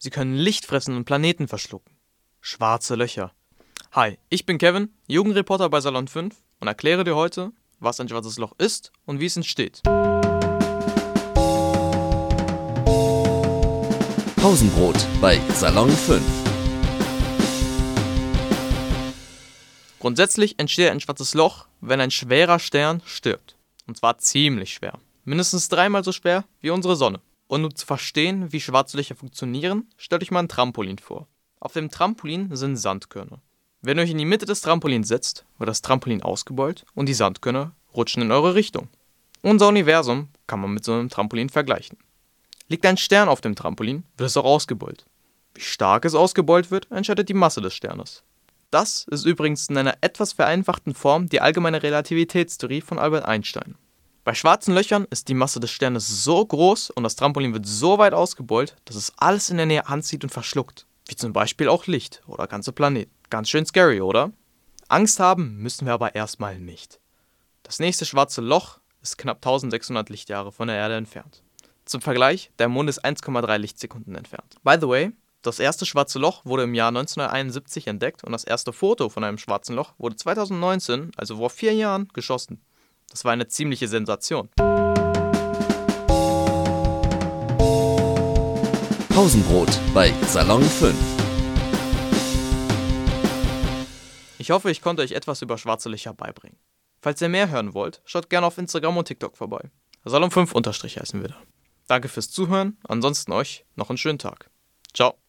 Sie können Licht fressen und Planeten verschlucken. Schwarze Löcher. Hi, ich bin Kevin, Jugendreporter bei Salon 5 und erkläre dir heute, was ein schwarzes Loch ist und wie es entsteht. Pausenbrot bei Salon 5. Grundsätzlich entsteht ein schwarzes Loch, wenn ein schwerer Stern stirbt. Und zwar ziemlich schwer. Mindestens dreimal so schwer wie unsere Sonne. Und um zu verstehen, wie schwarze Löcher funktionieren, stellt euch mal ein Trampolin vor. Auf dem Trampolin sind Sandkörner. Wenn ihr euch in die Mitte des Trampolins setzt, wird das Trampolin ausgebeult und die Sandkörner rutschen in eure Richtung. Unser Universum kann man mit so einem Trampolin vergleichen. Liegt ein Stern auf dem Trampolin, wird es auch ausgebeult. Wie stark es ausgebeult wird, entscheidet die Masse des Sternes. Das ist übrigens in einer etwas vereinfachten Form die allgemeine Relativitätstheorie von Albert Einstein. Bei schwarzen Löchern ist die Masse des Sternes so groß und das Trampolin wird so weit ausgebeult, dass es alles in der Nähe anzieht und verschluckt. Wie zum Beispiel auch Licht oder ganze Planeten. Ganz schön scary, oder? Angst haben müssen wir aber erstmal nicht. Das nächste schwarze Loch ist knapp 1600 Lichtjahre von der Erde entfernt. Zum Vergleich, der Mond ist 1,3 Lichtsekunden entfernt. By the way, das erste schwarze Loch wurde im Jahr 1971 entdeckt und das erste Foto von einem schwarzen Loch wurde 2019, also vor vier Jahren, geschossen. Das war eine ziemliche Sensation. Pausenbrot bei Salon 5. Ich hoffe, ich konnte euch etwas über schwarze Löcher beibringen. Falls ihr mehr hören wollt, schaut gerne auf Instagram und TikTok vorbei. Salon 5 unterstrich heißen wir da. Danke fürs Zuhören, ansonsten euch noch einen schönen Tag. Ciao.